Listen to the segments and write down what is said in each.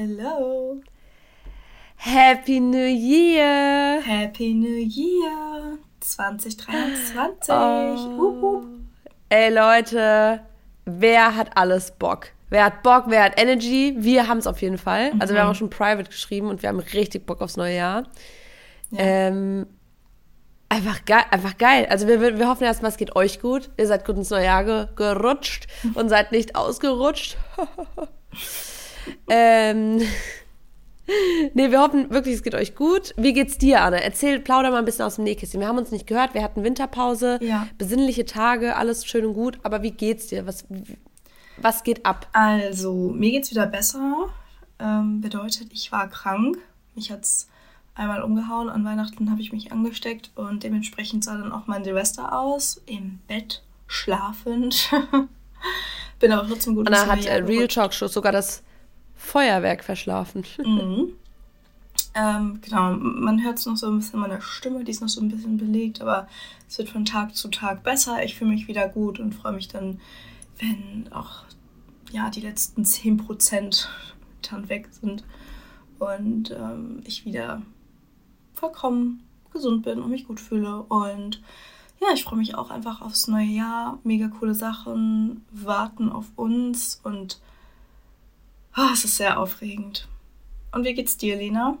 Hello. Happy New Year. Happy New Year 2023. Oh. Ey Leute, wer hat alles Bock? Wer hat Bock, wer hat Energy? Wir haben es auf jeden Fall. Also wir haben auch schon private geschrieben und wir haben richtig Bock aufs neue Jahr. Ja. Ähm, einfach geil, einfach geil. Also wir, wir wir hoffen erstmal, es geht euch gut. Ihr seid gut ins neue Jahr ge gerutscht und seid nicht ausgerutscht. ähm, nee, wir hoffen wirklich, es geht euch gut. Wie geht's dir, Anne? Erzähl, plauder mal ein bisschen aus dem Nähkästchen. Wir haben uns nicht gehört, wir hatten Winterpause, Ja. besinnliche Tage, alles schön und gut. Aber wie geht's dir? Was, was geht ab? Also, mir geht's wieder besser. Ähm, bedeutet, ich war krank. Mich hat's einmal umgehauen. An Weihnachten habe ich mich angesteckt und dementsprechend sah dann auch mein Silvester aus. Im Bett, schlafend. Bin aber trotzdem gut Anna hat äh, Real. Talk Show sogar das Feuerwerk verschlafen. Mhm. Ähm, genau, man hört es noch so ein bisschen meiner Stimme, die ist noch so ein bisschen belegt, aber es wird von Tag zu Tag besser. Ich fühle mich wieder gut und freue mich dann, wenn auch ja, die letzten 10% dann weg sind und ähm, ich wieder vollkommen gesund bin und mich gut fühle. Und ja, ich freue mich auch einfach aufs neue Jahr. Mega coole Sachen warten auf uns und ah, es ist sehr aufregend. Und wie geht's dir, Lena?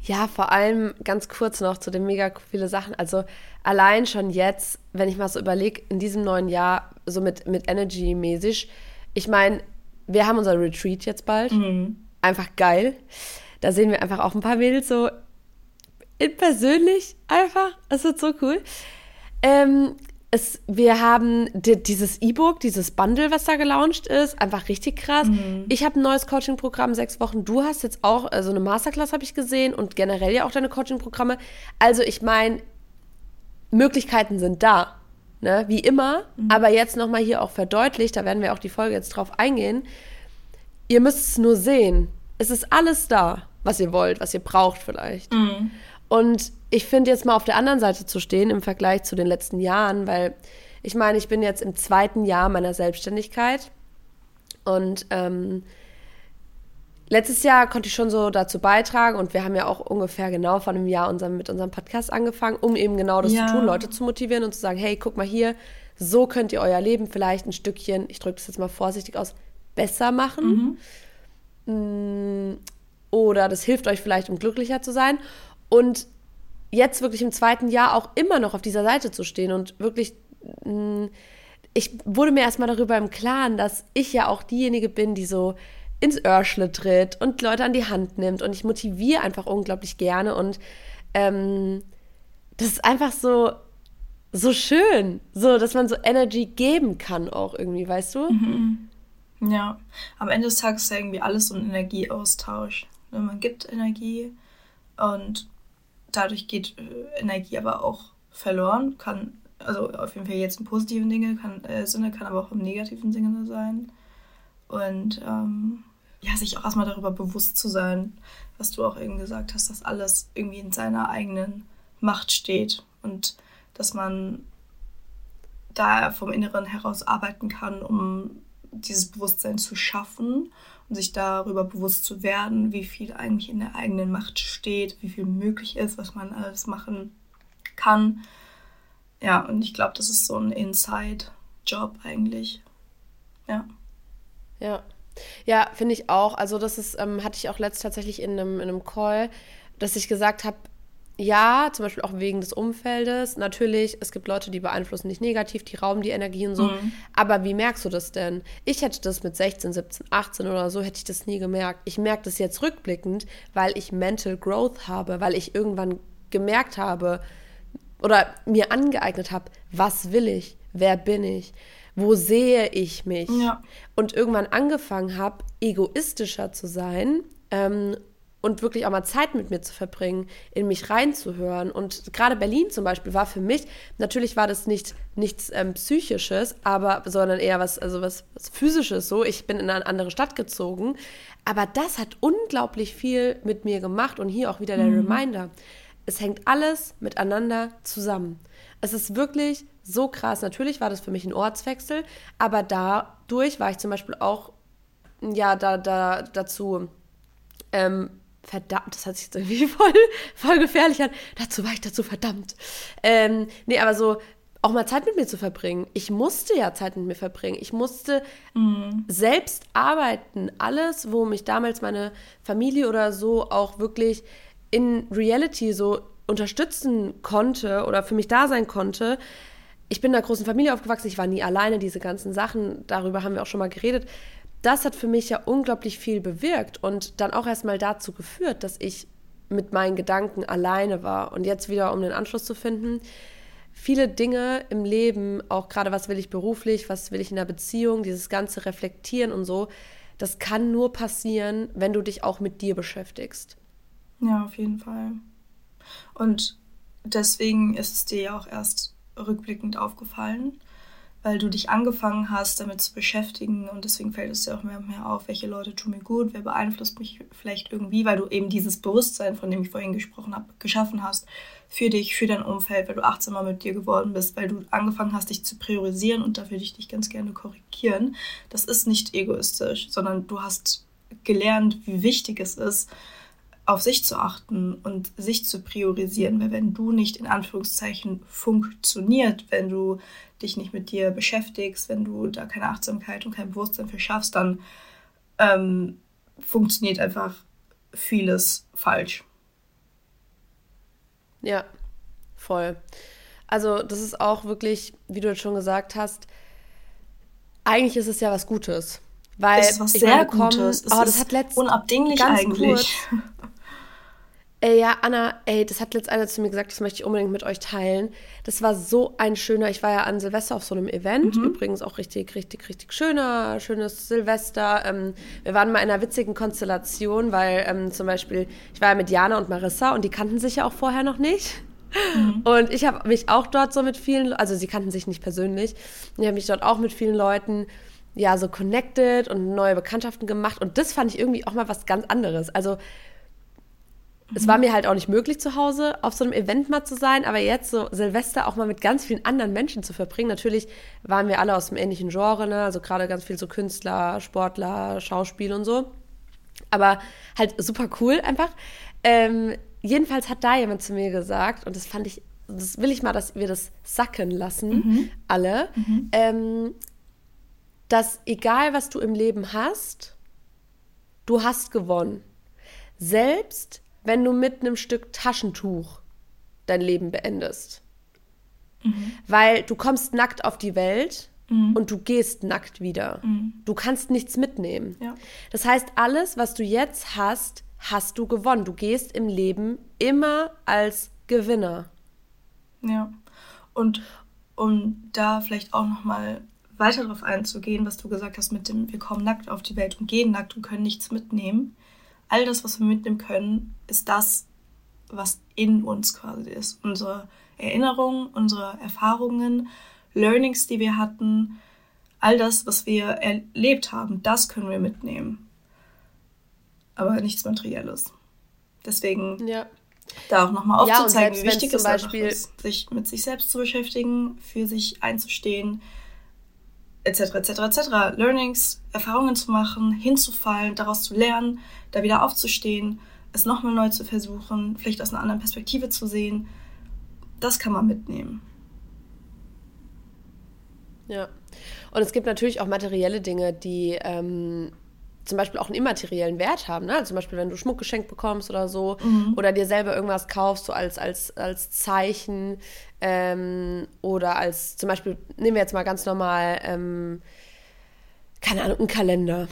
Ja, vor allem ganz kurz noch zu den mega viele Sachen. Also allein schon jetzt, wenn ich mal so überlege, in diesem neuen Jahr, so mit, mit Energy-mäßig, ich meine, wir haben unser Retreat jetzt bald. Einfach geil. Da sehen wir einfach auch ein paar Mädels so in persönlich einfach. Es wird so cool. Ähm, es, wir haben di dieses E-Book, dieses Bundle, was da gelauncht ist, einfach richtig krass. Ich habe ein neues Coaching-Programm, sechs Wochen. Du hast jetzt auch äh, so eine Masterclass, habe ich gesehen, und generell ja auch deine Coaching-Programme. Also ich meine, Möglichkeiten sind da, ne? wie immer. Aber jetzt nochmal hier auch verdeutlicht, da werden wir auch die Folge jetzt drauf eingehen. Ihr müsst es nur sehen. Es ist alles da, was ihr wollt, was ihr braucht vielleicht. Und ich finde jetzt mal auf der anderen Seite zu stehen im Vergleich zu den letzten Jahren, weil ich meine, ich bin jetzt im zweiten Jahr meiner Selbstständigkeit und ähm, letztes Jahr konnte ich schon so dazu beitragen und wir haben ja auch ungefähr genau vor einem Jahr unserem, mit unserem Podcast angefangen, um eben genau das Ja. zu tun, Leute zu motivieren und zu sagen, hey, guck mal hier, so könnt ihr euer Leben vielleicht ein Stückchen, ich drücke das jetzt mal vorsichtig aus, besser machen. Mm, Oder das hilft euch vielleicht, um glücklicher zu sein. Und jetzt wirklich im zweiten Jahr auch immer noch auf dieser Seite zu stehen und wirklich, mm, ich wurde mir erstmal darüber im Klaren, dass ich ja auch diejenige bin, die so ins Örschle tritt und Leute an die Hand nimmt und ich motiviere einfach unglaublich gerne und ähm, das ist einfach so, so schön, so, dass man so Energy geben kann auch irgendwie, weißt du? Ja, am Ende des Tages ist ja irgendwie alles so ein Energieaustausch. Ne, Man gibt Energie und dadurch geht äh, Energie aber auch verloren. Kann, also auf jeden Fall jetzt im positiven Dinge kann, äh, Sinne, kann aber auch im negativen Sinne sein. Und ähm, ja, sich auch erstmal darüber bewusst zu sein, was du auch eben gesagt hast, dass alles irgendwie in seiner eigenen Macht steht und dass man da vom Inneren heraus arbeiten kann, um dieses Bewusstsein zu schaffen und sich darüber bewusst zu werden, wie viel eigentlich in der eigenen Macht steht, wie viel möglich ist, was man alles machen kann. Ja, und ich glaube, das ist so ein Inside-Job eigentlich. Ja. Ja. Ja, finde ich auch. Also das ist, ähm, hatte ich auch letzt tatsächlich in einem, in einem Call, dass ich gesagt habe, ja, zum Beispiel auch wegen des Umfeldes. Natürlich, es gibt Leute, die beeinflussen dich negativ, die rauben die Energie und so. Mhm. Aber wie merkst du das denn? Ich hätte das mit 16, 17, 18 oder so, hätte ich das nie gemerkt. Ich merke das jetzt rückblickend, weil ich Mental Growth habe, weil ich irgendwann gemerkt habe oder mir angeeignet habe, was will ich, wer bin ich, wo sehe ich mich Ja. und irgendwann angefangen habe, egoistischer zu sein ähm, und wirklich auch mal Zeit mit mir zu verbringen, in mich reinzuhören. Und gerade Berlin zum Beispiel war für mich, natürlich war das nicht nichts ähm, Psychisches, aber sondern eher was, also was, was Physisches so. Ich bin in eine andere Stadt gezogen. Aber das hat unglaublich viel mit mir gemacht. Und hier auch wieder der Reminder. Es hängt alles miteinander zusammen. Es ist wirklich so krass. Natürlich war das für mich ein Ortswechsel, aber dadurch war ich zum Beispiel auch ja, da, da, dazu Ähm, verdammt, das hat sich jetzt irgendwie voll, voll gefährlich an. Dazu war ich dazu verdammt. Ähm, nee, aber so auch mal Zeit mit mir zu verbringen. Ich musste ja Zeit mit mir verbringen. Ich musste mhm. selbst arbeiten. Alles, wo mich damals meine Familie oder so auch wirklich in Reality so unterstützen konnte oder für mich da sein konnte. Ich bin in einer großen Familie aufgewachsen, ich war nie alleine, diese ganzen Sachen, darüber haben wir auch schon mal geredet das hat für mich ja unglaublich viel bewirkt und dann auch erstmal dazu geführt, dass ich mit meinen Gedanken alleine war. Und jetzt wieder, um den Anschluss zu finden, viele Dinge im Leben, auch gerade was will ich beruflich, was will ich in der Beziehung, dieses ganze Reflektieren und so, das kann nur passieren, wenn du dich auch mit dir beschäftigst. Ja, auf jeden Fall. Und deswegen ist es dir ja auch erst rückblickend aufgefallen, weil du dich angefangen hast, damit zu beschäftigen und deswegen fällt es dir auch mehr und mehr auf, welche Leute tun mir gut, wer beeinflusst mich vielleicht irgendwie, weil du eben dieses Bewusstsein, von dem ich vorhin gesprochen habe, geschaffen hast für dich, für dein Umfeld, weil du achtsamer mit dir geworden bist, weil du angefangen hast, dich zu priorisieren und dafür dich, dich ganz gerne korrigieren. Das ist nicht egoistisch, sondern du hast gelernt, wie wichtig es ist, auf sich zu achten und sich zu priorisieren, weil wenn du nicht in Anführungszeichen funktioniert, wenn du dich nicht mit dir beschäftigst, wenn du da keine Achtsamkeit und kein Bewusstsein für schaffst, dann ähm, funktioniert einfach vieles falsch. Ja, voll. Also das ist auch wirklich, wie du jetzt schon gesagt hast, eigentlich ist es ja was Gutes. Weil es ist was sehr Gutes. Oh, das hat letztens unabdinglich eigentlich. Kurz, Ey, ja, Anna, ey, das hat letztens einer zu mir gesagt, das möchte ich unbedingt mit euch teilen. Das war so ein schöner, ich war ja an Silvester auf so einem Event, mhm. übrigens auch richtig, richtig, richtig schöner, schönes Silvester. Ähm, wir waren mal in einer witzigen Konstellation, weil ähm, zum Beispiel, ich war ja mit Jana und Marissa und die kannten sich ja auch vorher noch nicht. Mhm. Und ich habe mich auch dort so mit vielen, also sie kannten sich nicht persönlich, ich habe mich dort auch mit vielen Leuten ja so connected und neue Bekanntschaften gemacht und das fand ich irgendwie auch mal was ganz anderes. Also es war mir halt auch nicht möglich, zu Hause auf so einem Event mal zu sein, aber jetzt so Silvester auch mal mit ganz vielen anderen Menschen zu verbringen. Natürlich waren wir alle aus dem ähnlichen Genre, ne? also gerade ganz viel so Künstler, Sportler, Schauspiel und so. Aber halt super cool einfach. Ähm, jedenfalls hat da jemand zu mir gesagt, und das fand ich, das will ich mal, dass wir das sacken lassen, mhm. alle, mhm. Ähm, dass egal was du im Leben hast, du hast gewonnen. Selbst wenn du mit einem Stück Taschentuch dein Leben beendest. Mhm. Weil du kommst nackt auf die Welt mhm. und du gehst nackt wieder. Mhm. Du kannst nichts mitnehmen. Ja. Das heißt, alles, was du jetzt hast, hast du gewonnen. Du gehst im Leben immer als Gewinner. Ja. Und um da vielleicht auch noch mal weiter darauf einzugehen, was du gesagt hast mit dem wir kommen nackt auf die Welt und gehen nackt und können nichts mitnehmen all das, was wir mitnehmen können, ist das, was in uns quasi ist. Unsere Erinnerungen, unsere Erfahrungen, Learnings, die wir hatten, all das, was wir erlebt haben, das können wir mitnehmen. Aber nichts Materielles. Deswegen ja. da auch nochmal aufzuzeigen, ja, wie wichtig es Beispiel ist, sich mit sich selbst zu beschäftigen, für sich einzustehen, etc., etc., etc. Learnings, Erfahrungen zu machen, hinzufallen, daraus zu lernen, da wieder aufzustehen, es nochmal neu zu versuchen, vielleicht aus einer anderen Perspektive zu sehen, das kann man mitnehmen. Ja. Und es gibt natürlich auch materielle Dinge, die ähm, zum Beispiel auch einen immateriellen Wert haben. Ne? Also zum Beispiel, wenn du Schmuck geschenkt bekommst oder so, mhm. oder dir selber irgendwas kaufst, so als, als, als Zeichen ähm, oder als zum Beispiel, nehmen wir jetzt mal ganz normal, ähm, keine Ahnung, einen Kalender.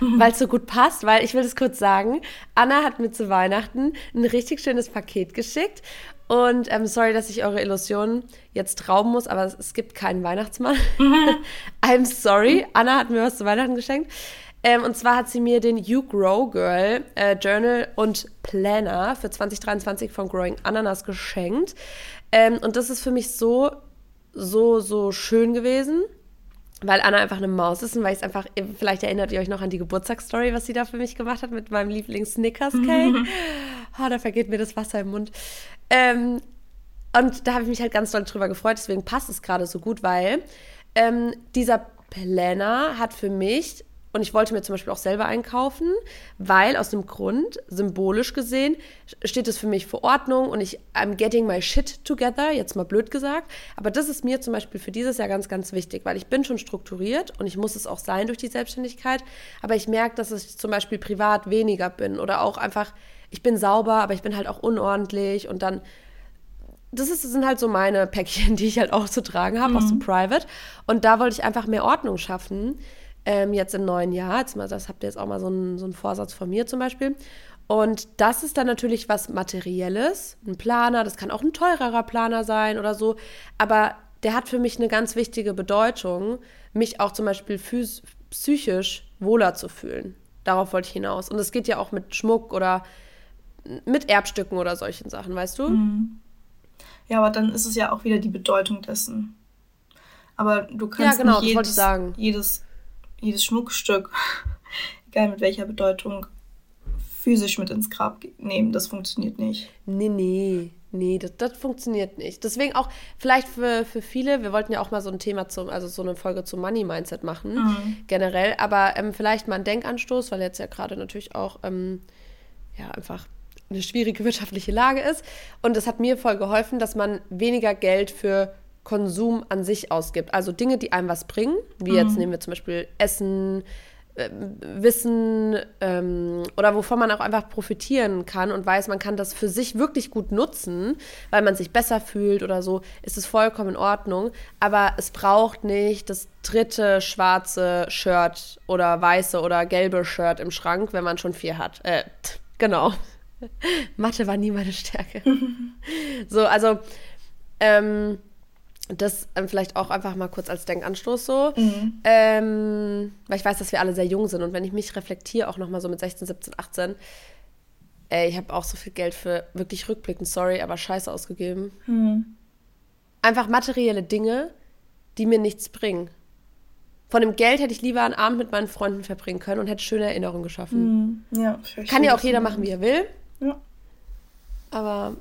Mhm. Weil es so gut passt, weil ich will das kurz sagen, Anna hat mir zu Weihnachten ein richtig schönes Paket geschickt und ähm, sorry, dass ich eure Illusionen jetzt rauben muss, aber es, es gibt keinen Weihnachtsmann. Mhm. I'm sorry. Anna hat mir was zu Weihnachten geschenkt. Ähm, und zwar hat sie mir den You Grow Girl äh, Journal und Planner für 2023 von Growing Ananas geschenkt. Ähm, und das ist für mich so, so, so schön gewesen weil Anna einfach eine Maus ist und weil ich es einfach, vielleicht erinnert ihr euch noch an die Geburtstagsstory, was sie da für mich gemacht hat mit meinem Lieblings-Snickers-Cake. oh, da vergeht mir das Wasser im Mund. Ähm, und da habe ich mich halt ganz doll drüber gefreut, deswegen passt es gerade so gut, weil ähm, dieser Planner hat für mich und ich wollte mir zum Beispiel auch selber einkaufen, weil aus dem Grund, symbolisch gesehen, steht es für mich für Ordnung und ich, I'm getting my shit together, jetzt mal blöd gesagt. Aber das ist mir zum Beispiel für dieses Jahr ganz, ganz wichtig, weil ich bin schon strukturiert und ich muss es auch sein durch die Selbstständigkeit. Aber ich merke, dass ich zum Beispiel privat weniger bin oder auch einfach, ich bin sauber, aber ich bin halt auch unordentlich und dann das, ist, das sind halt so meine Päckchen, die ich halt auch zu tragen habe, mhm. aus dem Private. Und da wollte ich einfach mehr Ordnung schaffen, ähm, jetzt im neuen Jahr. Jetzt mal, das habt ihr jetzt auch mal so einen, so einen Vorsatz von mir zum Beispiel. Und das ist dann natürlich was Materielles, ein Planer, das kann auch ein teurerer Planer sein oder so. Aber der hat für mich eine ganz wichtige Bedeutung, mich auch zum Beispiel psychisch wohler zu fühlen. Darauf wollte ich hinaus. Und es geht ja auch mit Schmuck oder mit Erbstücken oder solchen Sachen, weißt du? Mhm. Ja, aber dann ist es ja auch wieder die Bedeutung dessen. Aber du kannst ja, genau, nicht jedes, jedes, jedes Schmuckstück, egal mit welcher Bedeutung, physisch mit ins Grab nehmen. Das funktioniert nicht. Nee, nee. Nee, das, das funktioniert nicht. Deswegen auch vielleicht für, für viele, wir wollten ja auch mal so ein Thema zum, also so eine Folge zum Money Mindset machen, mhm. generell, aber ähm, vielleicht mal ein Denkanstoß, weil jetzt ja gerade natürlich auch ähm, ja einfach eine schwierige wirtschaftliche Lage ist. Und es hat mir voll geholfen, dass man weniger Geld für Konsum an sich ausgibt. Also Dinge, die einem was bringen, wie mhm. jetzt nehmen wir zum Beispiel Essen, äh, Wissen ähm, oder wovon man auch einfach profitieren kann und weiß, man kann das für sich wirklich gut nutzen, weil man sich besser fühlt oder so, ist es vollkommen in Ordnung. Aber es braucht nicht das dritte schwarze Shirt oder weiße oder gelbe Shirt im Schrank, wenn man schon vier hat. Äh, genau. Mathe war nie meine Stärke. so, also, ähm, das ähm, vielleicht auch einfach mal kurz als Denkanstoß so. Mhm. Ähm, weil ich weiß, dass wir alle sehr jung sind und wenn ich mich reflektiere, auch nochmal so mit 16, 17, 18, ey, ich habe auch so viel Geld für wirklich rückblickend, sorry, aber scheiße ausgegeben. Mhm. Einfach materielle Dinge, die mir nichts bringen. Von dem Geld hätte ich lieber einen Abend mit meinen Freunden verbringen können und hätte schöne Erinnerungen geschaffen. Mhm. Ja, Kann ja auch jeder machen, wie er will. Ja. Aber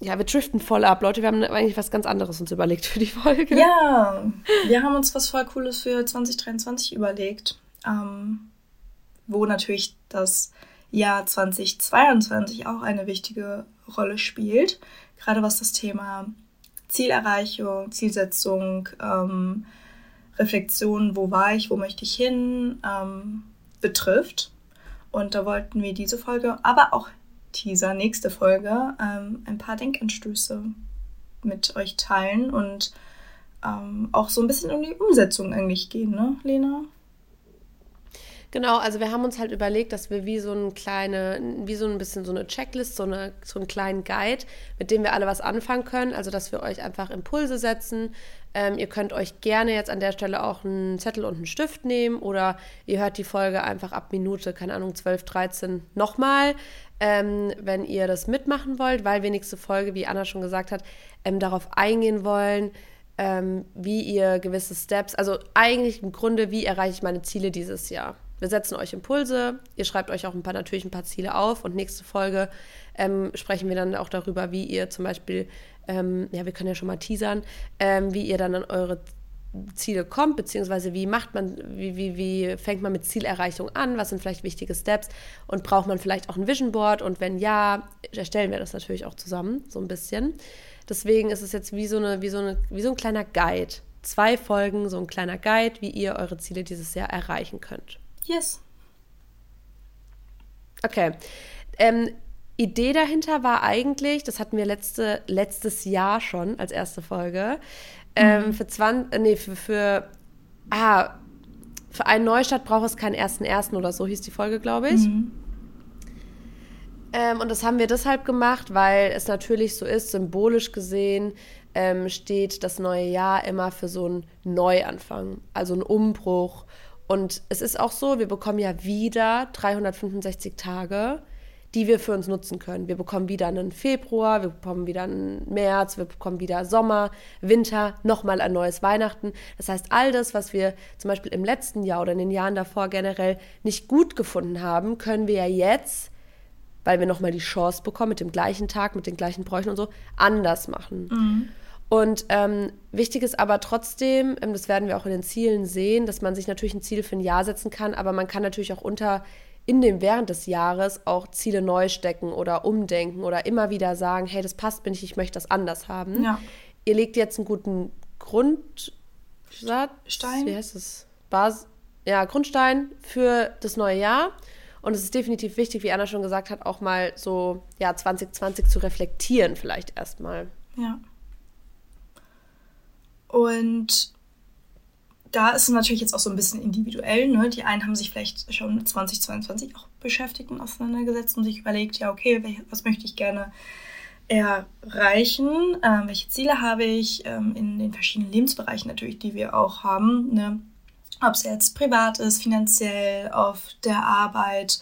ja, wir driften voll ab, Leute. Wir haben eigentlich was ganz anderes uns überlegt für die Folge. Ja, wir haben uns was voll Cooles für 2023 überlegt, ähm, wo natürlich das Jahr 2022 auch eine wichtige Rolle spielt. Gerade was das Thema Zielerreichung, Zielsetzung, ähm, Reflexion, wo war ich, wo möchte ich hin, ähm, betrifft. Und da wollten wir diese Folge, aber auch Teaser, nächste Folge, ähm, ein paar Denkanstöße mit euch teilen und ähm, auch so ein bisschen um die Umsetzung eigentlich gehen, ne, Lena? Genau, also wir haben uns halt überlegt, dass wir wie so ein kleine, wie so ein bisschen so eine Checklist, so, eine, so einen kleinen Guide, mit dem wir alle was anfangen können. Also dass wir euch einfach Impulse setzen. Ähm, ihr könnt euch gerne jetzt an der Stelle auch einen Zettel und einen Stift nehmen oder ihr hört die Folge einfach ab Minute, keine Ahnung, 12, 13 nochmal, ähm, wenn ihr das mitmachen wollt, weil wir nächste Folge, wie Anna schon gesagt hat, ähm, darauf eingehen wollen, ähm, wie ihr gewisse Steps, also eigentlich im Grunde, wie erreiche ich meine Ziele dieses Jahr. Wir setzen euch Impulse, ihr schreibt euch auch ein paar, natürlich ein paar Ziele auf und nächste Folge ähm, sprechen wir dann auch darüber, wie ihr zum Beispiel, ähm, ja, wir können ja schon mal teasern, ähm, wie ihr dann an eure Ziele kommt, beziehungsweise wie macht man, wie, wie, wie fängt man mit Zielerreichung an, was sind vielleicht wichtige Steps und braucht man vielleicht auch ein Vision Board und wenn ja, erstellen wir das natürlich auch zusammen, so ein bisschen. Deswegen ist es jetzt wie so, eine, wie so, eine, wie so ein kleiner Guide. Zwei Folgen, so ein kleiner Guide, wie ihr eure Ziele dieses Jahr erreichen könnt. Yes. Okay. Ähm, Idee dahinter war eigentlich, das hatten wir letzte, letztes Jahr schon als erste Folge, ähm, mhm. für 20, äh, nee, für, für, ah, für einen Neustart braucht es keinen ersten ersten oder so hieß die Folge, glaube ich. Mhm. Ähm, und das haben wir deshalb gemacht, weil es natürlich so ist, symbolisch gesehen ähm, steht das neue Jahr immer für so einen Neuanfang, also einen Umbruch und es ist auch so, wir bekommen ja wieder 365 Tage, die wir für uns nutzen können. Wir bekommen wieder einen Februar, wir bekommen wieder einen März, wir bekommen wieder Sommer, Winter, nochmal ein neues Weihnachten. Das heißt, all das, was wir zum Beispiel im letzten Jahr oder in den Jahren davor generell nicht gut gefunden haben, können wir ja jetzt, weil wir nochmal die Chance bekommen, mit dem gleichen Tag, mit den gleichen Bräuchen und so, anders machen. Mhm. Und ähm, wichtig ist aber trotzdem, ähm, das werden wir auch in den Zielen sehen, dass man sich natürlich ein Ziel für ein Jahr setzen kann, aber man kann natürlich auch unter in dem während des Jahres auch Ziele neu stecken oder umdenken oder immer wieder sagen, hey, das passt mir nicht, ich möchte das anders haben. Ja. Ihr legt jetzt einen guten Grundsatz, Stein. wie heißt es? Bas ja, Grundstein für das neue Jahr. Und es ist definitiv wichtig, wie Anna schon gesagt hat, auch mal so ja 2020 zu reflektieren, vielleicht erstmal. Ja. Und da ist es natürlich jetzt auch so ein bisschen individuell. Ne? Die einen haben sich vielleicht schon mit 2022 auch beschäftigt und auseinandergesetzt und sich überlegt, ja, okay, was möchte ich gerne erreichen? Ähm, welche Ziele habe ich ähm, in den verschiedenen Lebensbereichen natürlich, die wir auch haben? Ne? Ob es jetzt privat ist, finanziell, auf der Arbeit,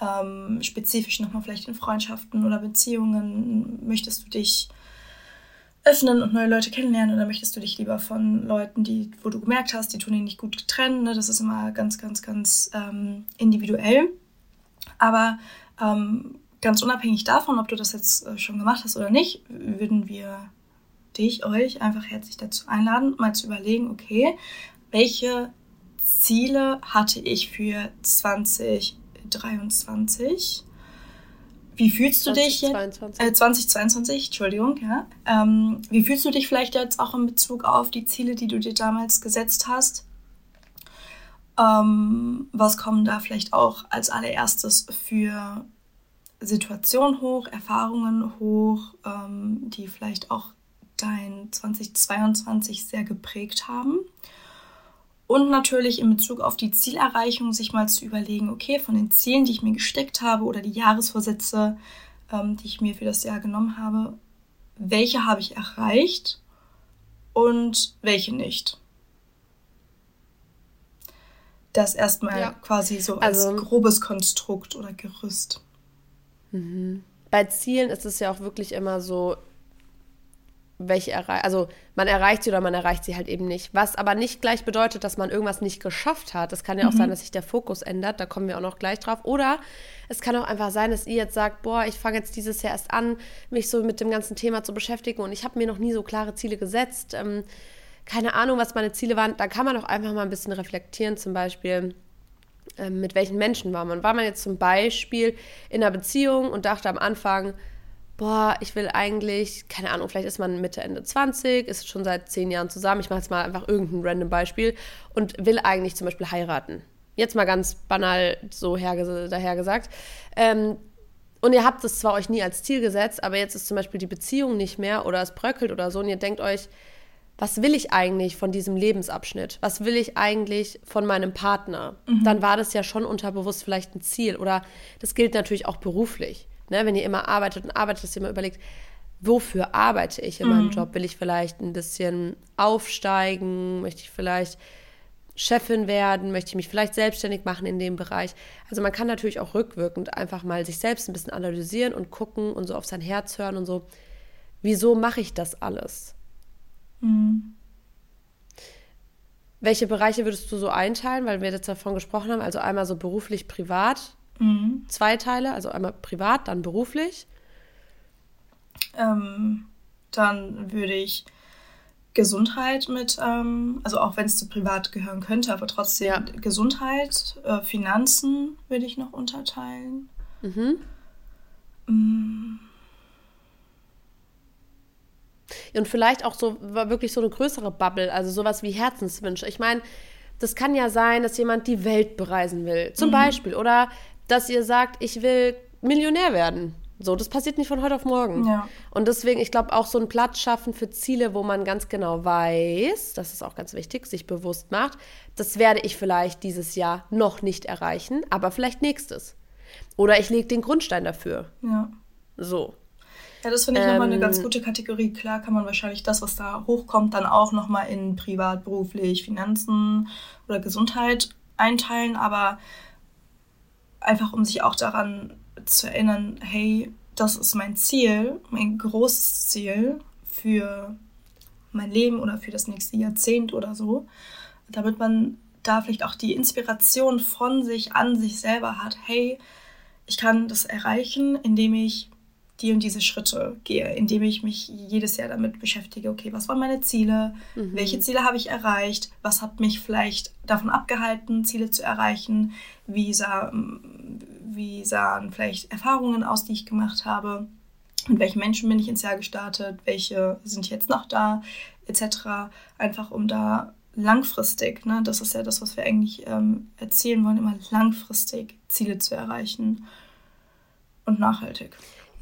ähm, spezifisch nochmal vielleicht in Freundschaften oder Beziehungen. Möchtest du dich öffnen und neue Leute kennenlernen oder möchtest du dich lieber von Leuten, die, wo du gemerkt hast, die tun ihn nicht gut getrennt? Ne? Das ist immer ganz, ganz, ganz ähm, individuell. Aber ähm, ganz unabhängig davon, ob du das jetzt äh, schon gemacht hast oder nicht, würden wir dich, euch einfach herzlich dazu einladen, mal zu überlegen, okay, welche Ziele hatte ich für 2023? Wie fühlst du 2022. dich jetzt? Äh, 2022, Entschuldigung, ja. Ähm, wie fühlst du dich vielleicht jetzt auch in Bezug auf die Ziele, die du dir damals gesetzt hast? Ähm, was kommen da vielleicht auch als allererstes für Situationen hoch, Erfahrungen hoch, ähm, die vielleicht auch dein 2022 sehr geprägt haben? Und natürlich in Bezug auf die Zielerreichung sich mal zu überlegen, okay, von den Zielen, die ich mir gesteckt habe oder die Jahresvorsätze, ähm, die ich mir für das Jahr genommen habe, welche habe ich erreicht und welche nicht. Das erstmal ja. quasi so als also, grobes Konstrukt oder Gerüst. Mhm. Bei Zielen ist es ja auch wirklich immer so, welche erreicht, also man erreicht sie oder man erreicht sie halt eben nicht. Was aber nicht gleich bedeutet, dass man irgendwas nicht geschafft hat. Das kann ja auch mhm. sein, dass sich der Fokus ändert, da kommen wir auch noch gleich drauf. Oder es kann auch einfach sein, dass ihr jetzt sagt, boah, ich fange jetzt dieses Jahr erst an, mich so mit dem ganzen Thema zu beschäftigen und ich habe mir noch nie so klare Ziele gesetzt. Ähm, keine Ahnung, was meine Ziele waren. Da kann man auch einfach mal ein bisschen reflektieren, zum Beispiel ähm, mit welchen Menschen war man. War man jetzt zum Beispiel in einer Beziehung und dachte am Anfang, boah, ich will eigentlich, keine Ahnung, vielleicht ist man Mitte, Ende 20, ist schon seit zehn Jahren zusammen, ich mache jetzt mal einfach irgendein random Beispiel und will eigentlich zum Beispiel heiraten. Jetzt mal ganz banal so dahergesagt. Ähm, und ihr habt es zwar euch nie als Ziel gesetzt, aber jetzt ist zum Beispiel die Beziehung nicht mehr oder es bröckelt oder so und ihr denkt euch, was will ich eigentlich von diesem Lebensabschnitt? Was will ich eigentlich von meinem Partner? Mhm. Dann war das ja schon unterbewusst vielleicht ein Ziel oder das gilt natürlich auch beruflich. Ne? Wenn ihr immer arbeitet und arbeitet, dass ihr immer überlegt, wofür arbeite ich in mhm. meinem Job? Will ich vielleicht ein bisschen aufsteigen? Möchte ich vielleicht Chefin werden? Möchte ich mich vielleicht selbstständig machen in dem Bereich? Also man kann natürlich auch rückwirkend einfach mal sich selbst ein bisschen analysieren und gucken und so auf sein Herz hören und so, wieso mache ich das alles? Mhm. Welche Bereiche würdest du so einteilen, weil wir jetzt davon gesprochen haben? Also einmal so beruflich, privat. Mhm. Zwei Teile, also einmal privat, dann beruflich. Ähm, dann würde ich Gesundheit mit, ähm, also auch wenn es zu privat gehören könnte, aber trotzdem ja. Gesundheit, äh, Finanzen würde ich noch unterteilen. Mhm. Mm. Und vielleicht auch so wirklich so eine größere Bubble, also sowas wie Herzenswünsche. Ich meine, das kann ja sein, dass jemand die Welt bereisen will, zum mhm. Beispiel. Oder dass ihr sagt, ich will Millionär werden. So, das passiert nicht von heute auf morgen. Ja. Und deswegen, ich glaube, auch so einen Platz schaffen für Ziele, wo man ganz genau weiß, das ist auch ganz wichtig, sich bewusst macht, das werde ich vielleicht dieses Jahr noch nicht erreichen, aber vielleicht nächstes. Oder ich lege den Grundstein dafür. Ja. So. Ja, das finde ich ähm, nochmal eine ganz gute Kategorie. Klar kann man wahrscheinlich das, was da hochkommt, dann auch nochmal in privat, beruflich, Finanzen oder Gesundheit einteilen, aber einfach um sich auch daran zu erinnern, hey, das ist mein Ziel, mein großes Ziel für mein Leben oder für das nächste Jahrzehnt oder so, damit man da vielleicht auch die Inspiration von sich an sich selber hat, hey, ich kann das erreichen, indem ich die und diese Schritte gehe, indem ich mich jedes Jahr damit beschäftige, okay, was waren meine Ziele, mhm. welche Ziele habe ich erreicht, was hat mich vielleicht davon abgehalten, Ziele zu erreichen, wie, sah, wie sahen vielleicht Erfahrungen aus, die ich gemacht habe, mit welchen Menschen bin ich ins Jahr gestartet, welche sind jetzt noch da, etc. Einfach um da langfristig, ne, das ist ja das, was wir eigentlich ähm, erzählen wollen, immer langfristig Ziele zu erreichen und nachhaltig.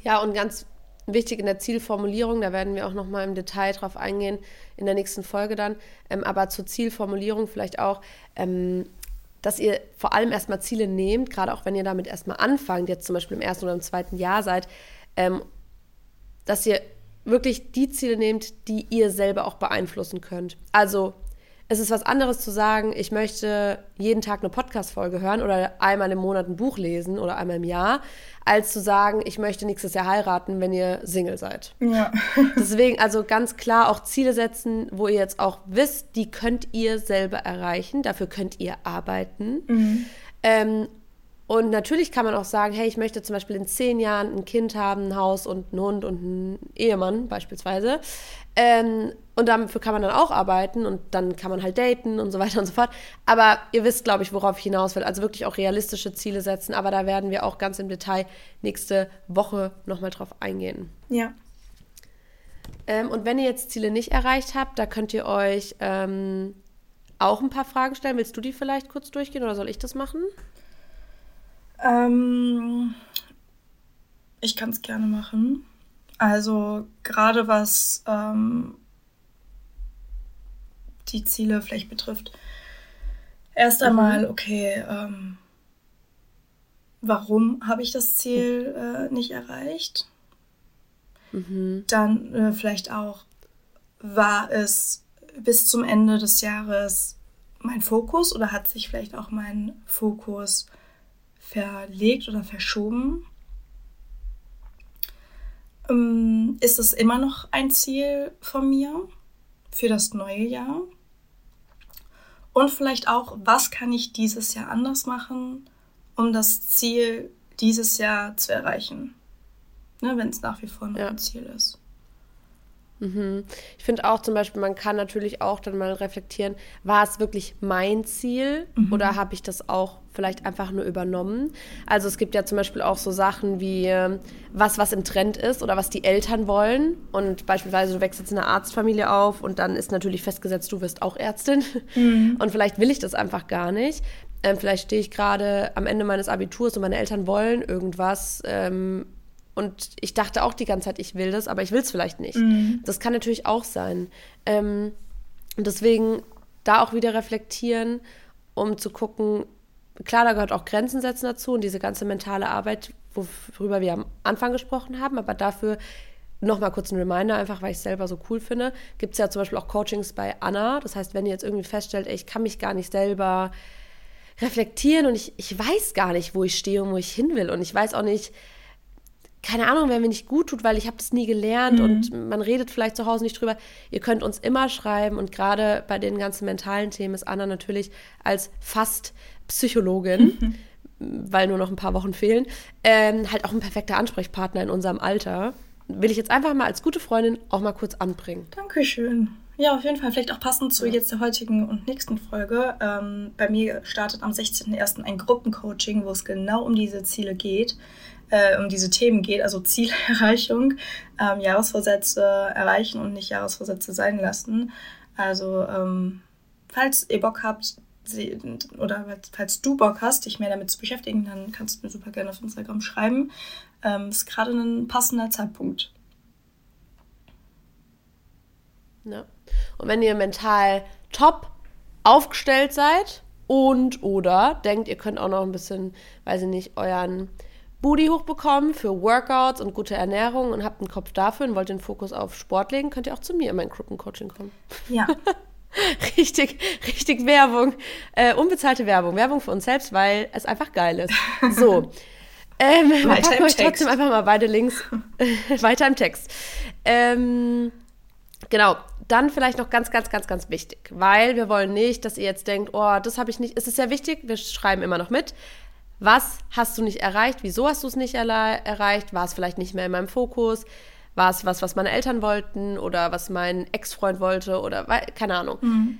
Ja, und ganz wichtig in der Zielformulierung, da werden wir auch noch mal im Detail drauf eingehen in der nächsten Folge dann, ähm, aber zur Zielformulierung vielleicht auch, ähm, dass ihr vor allem erstmal Ziele nehmt, gerade auch wenn ihr damit erstmal anfangt, jetzt zum Beispiel im ersten oder im zweiten Jahr seid, ähm, dass ihr wirklich die Ziele nehmt, die ihr selber auch beeinflussen könnt. Also es ist was anderes zu sagen, ich möchte jeden Tag eine Podcast-Folge hören oder einmal im Monat ein Buch lesen oder einmal im Jahr, als zu sagen, ich möchte nächstes Jahr heiraten, wenn ihr Single seid. Ja. Deswegen also ganz klar auch Ziele setzen, wo ihr jetzt auch wisst, die könnt ihr selber erreichen, dafür könnt ihr arbeiten. Mhm. Ähm, und natürlich kann man auch sagen, hey, ich möchte zum Beispiel in zehn Jahren ein Kind haben, ein Haus und einen Hund und einen Ehemann beispielsweise. Ähm, und dafür kann man dann auch arbeiten und dann kann man halt daten und so weiter und so fort. Aber ihr wisst, glaube ich, worauf ich hinaus will. Also wirklich auch realistische Ziele setzen. Aber da werden wir auch ganz im Detail nächste Woche nochmal drauf eingehen. Ja. Ähm, und wenn ihr jetzt Ziele nicht erreicht habt, da könnt ihr euch ähm, auch ein paar Fragen stellen. Willst du die vielleicht kurz durchgehen oder soll ich das machen? Ähm, ich kann es gerne machen. Also gerade was ähm, die Ziele vielleicht betrifft. Erst mhm. einmal, okay, ähm, warum habe ich das Ziel äh, nicht erreicht? Mhm. Dann äh, vielleicht auch, war es bis zum Ende des Jahres mein Fokus oder hat sich vielleicht auch mein Fokus verlegt oder verschoben? Ähm, ist es immer noch ein Ziel von mir für das neue Jahr? Und vielleicht auch, was kann ich dieses Jahr anders machen, um das Ziel dieses Jahr zu erreichen? Ne, Wenn es nach wie vor noch ja. ein Ziel ist. Mhm. Ich finde auch zum Beispiel, man kann natürlich auch dann mal reflektieren, war es wirklich mein Ziel mhm. oder habe ich das auch vielleicht einfach nur übernommen? Also es gibt ja zum Beispiel auch so Sachen wie ähm, was, was im Trend ist oder was die Eltern wollen. Und beispielsweise du wächst jetzt in einer Arztfamilie auf und dann ist natürlich festgesetzt, du wirst auch Ärztin. Mhm. Und vielleicht will ich das einfach gar nicht. Ähm, vielleicht stehe ich gerade am Ende meines Abiturs und meine Eltern wollen irgendwas. Ähm, und ich dachte auch die ganze Zeit, ich will das, aber ich will es vielleicht nicht. Mhm. Das kann natürlich auch sein. Ähm, deswegen da auch wieder reflektieren, um zu gucken, klar, da gehört auch Grenzen setzen dazu und diese ganze mentale Arbeit, worüber wir am Anfang gesprochen haben, aber dafür nochmal kurz ein Reminder, einfach weil ich es selber so cool finde, gibt es ja zum Beispiel auch Coachings bei Anna. Das heißt, wenn ihr jetzt irgendwie feststellt, ey, ich kann mich gar nicht selber reflektieren und ich, ich weiß gar nicht, wo ich stehe und wo ich hin will und ich weiß auch nicht, keine Ahnung, wer mir nicht gut tut, weil ich habe das nie gelernt mhm. und man redet vielleicht zu Hause nicht drüber. Ihr könnt uns immer schreiben und gerade bei den ganzen mentalen Themen ist Anna natürlich als fast Psychologin, mhm. weil nur noch ein paar Wochen fehlen, ähm, halt auch ein perfekter Ansprechpartner in unserem Alter. Will ich jetzt einfach mal als gute Freundin auch mal kurz anbringen. Dankeschön. Ja, auf jeden Fall. Vielleicht auch passend zu jetzt der heutigen und nächsten Folge. Ähm, bei mir startet am 16.01. ein Gruppencoaching, wo es genau um diese Ziele geht äh, um diese Themen geht, also Zielerreichung, ähm, Jahresvorsätze erreichen und nicht Jahresvorsätze sein lassen. Also ähm, falls ihr Bock habt, oder falls du Bock hast, dich mehr damit zu beschäftigen, dann kannst du mir super gerne auf Instagram schreiben. Ähm, ist gerade ein passender Zeitpunkt. Ja. Und wenn ihr mental top aufgestellt seid und oder denkt, ihr könnt auch noch ein bisschen, weiß ich nicht, euren Booty hochbekommen für Workouts und gute Ernährung und habt einen Kopf dafür und wollt den Fokus auf Sport legen, könnt ihr auch zu mir in mein Gruppencoaching kommen. Ja. richtig, richtig Werbung. Äh, unbezahlte Werbung. Werbung für uns selbst, weil es einfach geil ist. So. Ähm, weiter im euch trotzdem einfach mal beide Links weiter im Text. Ähm, genau, dann vielleicht noch ganz, ganz, ganz, ganz wichtig, weil wir wollen nicht, dass ihr jetzt denkt, oh, das habe ich nicht. Es ist sehr wichtig, wir schreiben immer noch mit Was hast du nicht erreicht? Wieso hast du es nicht erreicht? War es vielleicht nicht mehr in meinem Fokus? War es was, was meine Eltern wollten oder was mein Ex-Freund wollte oder keine Ahnung. Mhm.